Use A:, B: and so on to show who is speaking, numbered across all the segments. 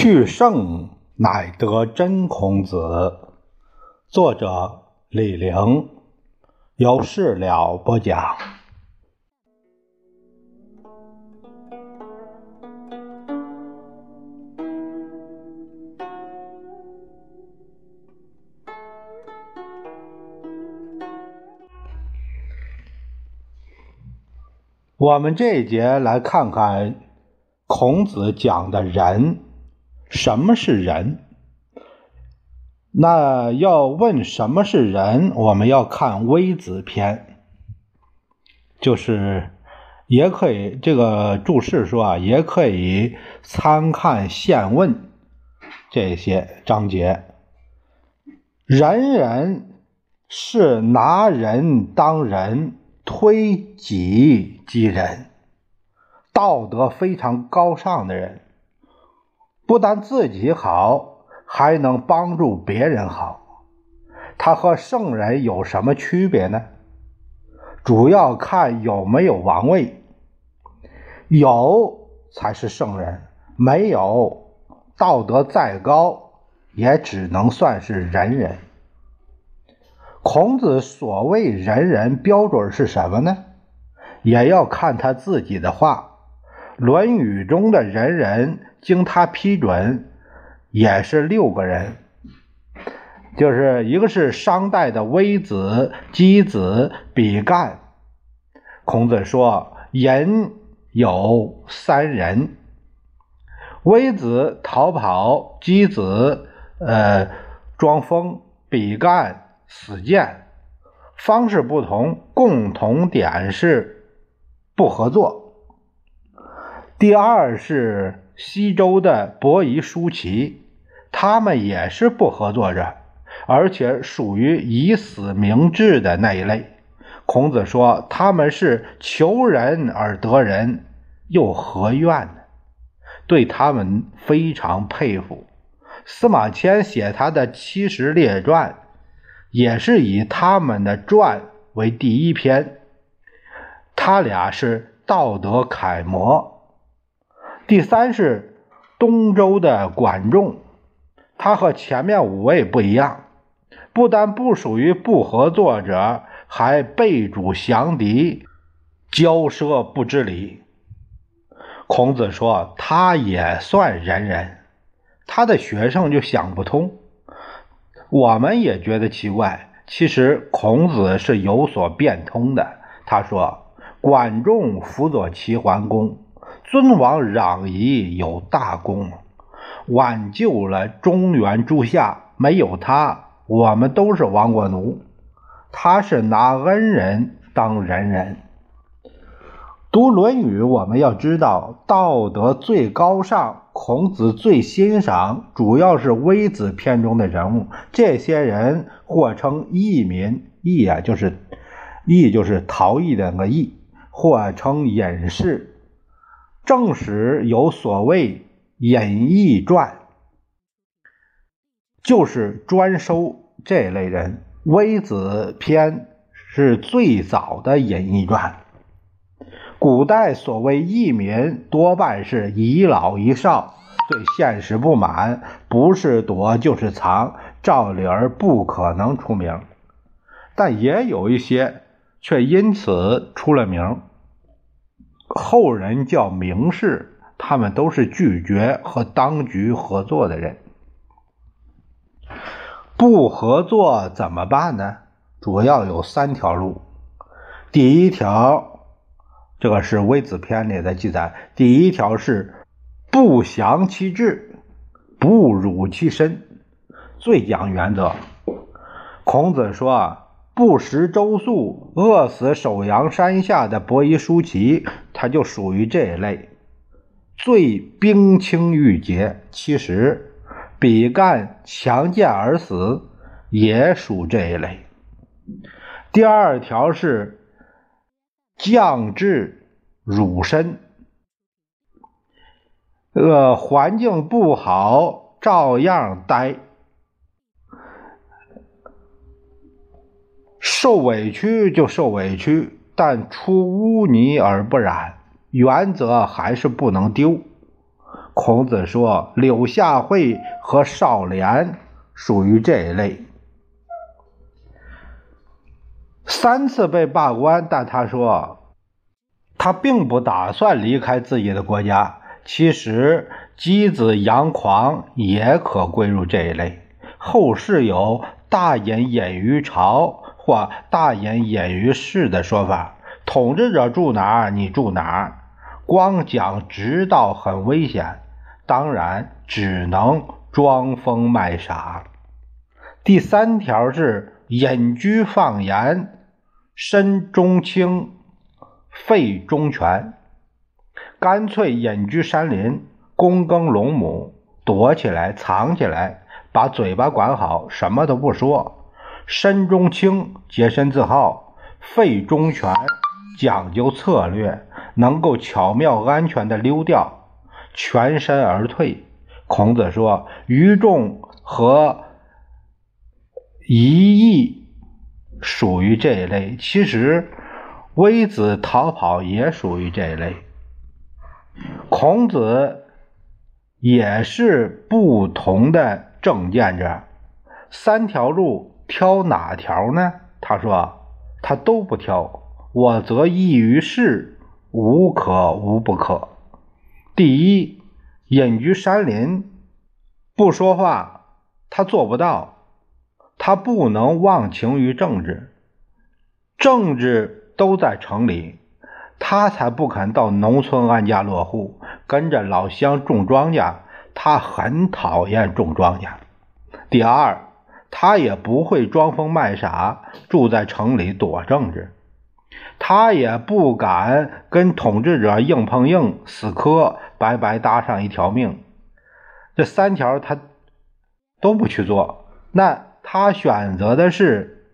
A: 去圣乃得真孔子。作者李陵，由事了不讲。我们这一节来看看孔子讲的人。什么是人？那要问什么是人，我们要看《微子》篇，就是也可以这个注释说啊，也可以参看《宪问》这些章节。人人是拿人当人，推己及人，道德非常高尚的人。不但自己好，还能帮助别人好。他和圣人有什么区别呢？主要看有没有王位，有才是圣人，没有，道德再高也只能算是人人。孔子所谓人人标准是什么呢？也要看他自己的话，《论语》中的人人。经他批准，也是六个人，就是一个是商代的微子、箕子、比干。孔子说：“人有三人，微子逃跑，箕子呃装疯，比干死谏，方式不同，共同点是不合作。第二是。”西周的伯夷、叔齐，他们也是不合作者，而且属于以死明志的那一类。孔子说他们是求人而得人，又何怨呢？对他们非常佩服。司马迁写他的《七十列传》，也是以他们的传为第一篇。他俩是道德楷模。第三是东周的管仲，他和前面五位不一样，不但不属于不合作者，还背主降敌，骄奢不知礼。孔子说他也算仁人，他的学生就想不通，我们也觉得奇怪。其实孔子是有所变通的。他说管仲辅佐齐桓公。尊王攘夷有大功，挽救了中原诸夏。没有他，我们都是亡国奴。他是拿恩人当人人。读《论语》，我们要知道道德最高尚，孔子最欣赏，主要是微子篇中的人物。这些人或称义民，义啊就是义就是逃逸的那个义，或称隐士。正史有所谓《隐逸传》，就是专收这类人。微子篇是最早的隐逸传。古代所谓逸民，多半是一老一少，对现实不满，不是躲就是藏，照理儿不可能出名。但也有一些却因此出了名。后人叫名士，他们都是拒绝和当局合作的人。不合作怎么办呢？主要有三条路。第一条，这个是《微子篇》里的记载。第一条是不降其志，不辱其身，最讲原则。孔子说啊。不食周粟，饿死首阳山下的伯夷、叔齐，他就属于这一类，最冰清玉洁。其实，比干强健而死，也属这一类。第二条是降智辱身，呃，环境不好，照样待。受委屈就受委屈，但出污泥而不染，原则还是不能丢。孔子说：“柳下惠和少年属于这一类。三次被罢官，但他说他并不打算离开自己的国家。其实，箕子杨狂也可归入这一类。后世有‘大隐隐于朝’或‘大隐隐于市’的说法，统治者住哪儿，你住哪儿。光讲直道很危险。”当然只能装疯卖傻。第三条是隐居放言，身中轻，肺中全，干脆隐居山林，躬耕陇亩，躲起来，藏起来，把嘴巴管好，什么都不说。身中轻，洁身自好；肺中全，讲究策略，能够巧妙安全的溜掉。全身而退。孔子说：“愚众和一义属于这一类。其实，微子逃跑也属于这一类。孔子也是不同的政见者。三条路挑哪条呢？他说他都不挑。我则异于事，无可无不可。”第一，隐居山林，不说话，他做不到，他不能忘情于政治，政治都在城里，他才不肯到农村安家落户，跟着老乡种庄稼，他很讨厌种庄稼。第二，他也不会装疯卖傻，住在城里躲政治。他也不敢跟统治者硬碰硬、死磕，白白搭上一条命。这三条他都不去做，那他选择的是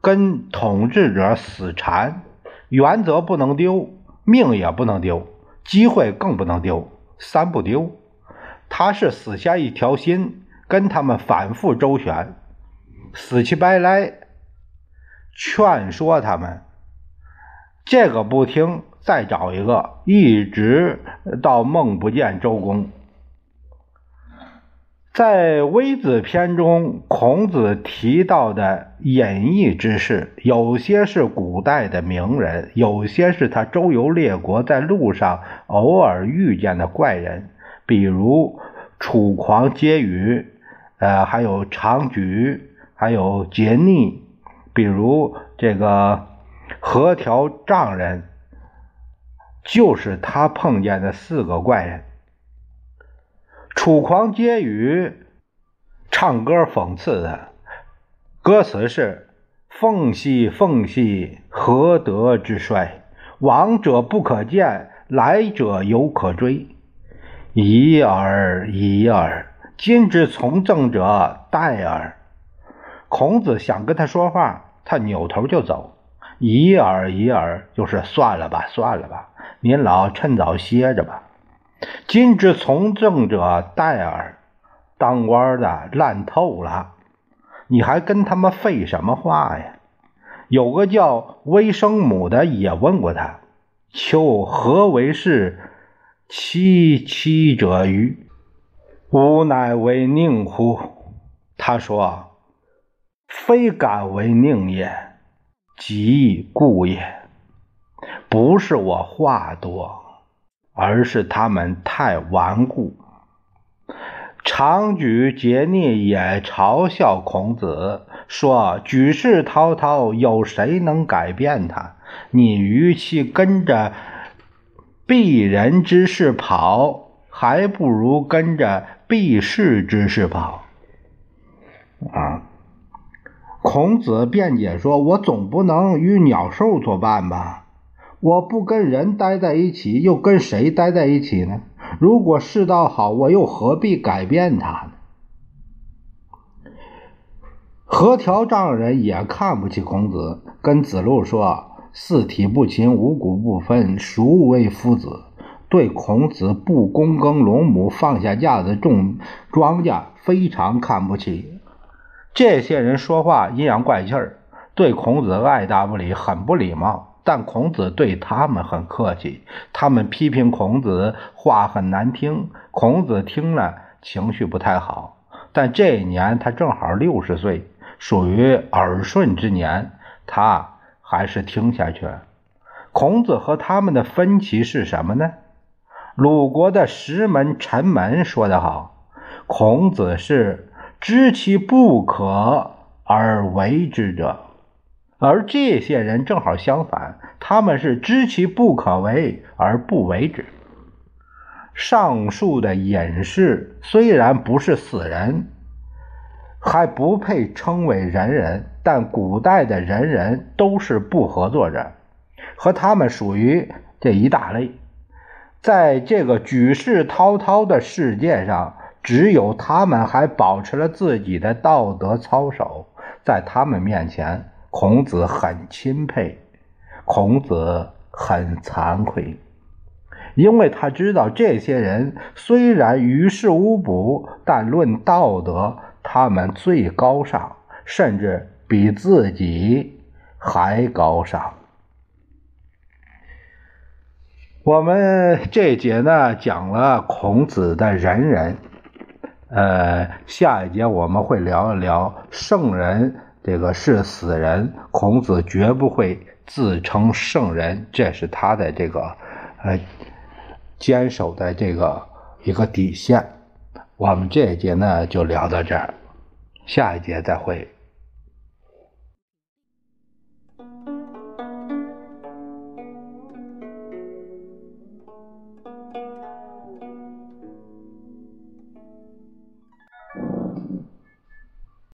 A: 跟统治者死缠，原则不能丢，命也不能丢，机会更不能丢，三不丢。他是死下一条心，跟他们反复周旋，死乞白赖，劝说他们。这个不听，再找一个，一直到梦不见周公。在《微子》篇中，孔子提到的隐逸之士，有些是古代的名人，有些是他周游列国在路上偶尔遇见的怪人，比如楚狂皆语，呃，还有长举，还有桀逆，比如这个。何条丈人就是他碰见的四个怪人。楚狂皆语唱歌讽刺的，歌词是：“凤兮凤兮，何德之衰？往者不可见，来者犹可追。已耳，已耳！今之从政者，殆而。”孔子想跟他说话，他扭头就走。一耳一耳，就是算了吧，算了吧，您老趁早歇着吧。今之从政者殆耳，当官的烂透了，你还跟他们废什么话呀？有个叫微生母的也问过他：“求何为是？戚戚者于？吾乃为宁乎？”他说：“非敢为宁也。”即故也，不是我话多，而是他们太顽固。常举桀逆也嘲笑孔子，说：“举世滔滔，有谁能改变他？你与其跟着鄙人之事跑，还不如跟着避世之事跑。”啊。孔子辩解说：“我总不能与鸟兽作伴吧？我不跟人待在一起，又跟谁待在一起呢？如果世道好，我又何必改变它呢？”何条丈人也看不起孔子，跟子路说：“四体不勤，五谷不分，孰为夫子？”对孔子不躬耕陇亩，放下架子种庄稼，非常看不起。这些人说话阴阳怪气儿，对孔子爱答不理，很不礼貌。但孔子对他们很客气。他们批评孔子话很难听，孔子听了情绪不太好。但这一年他正好六十岁，属于耳顺之年，他还是听下去了。孔子和他们的分歧是什么呢？鲁国的石门陈门说得好：“孔子是知其不可而为之者。”而这些人正好相反，他们是知其不可为而不为之。上述的隐士虽然不是死人，还不配称为仁人，但古代的仁人都是不合作者。和他们属于这一大类，在这个举世滔滔的世界上，只有他们还保持了自己的道德操守。在他们面前，孔子很钦佩，孔子很惭愧，因为他知道这些人虽然于事无补，但论道德，他们最高尚，甚至比自己还高尚。我们这节呢讲了孔子的仁人，呃，下一节我们会聊一聊圣人，这个是死人，孔子绝不会自称圣人，这是他的这个呃坚守的这个一个底线。我们这一节呢就聊到这儿，下一节再会。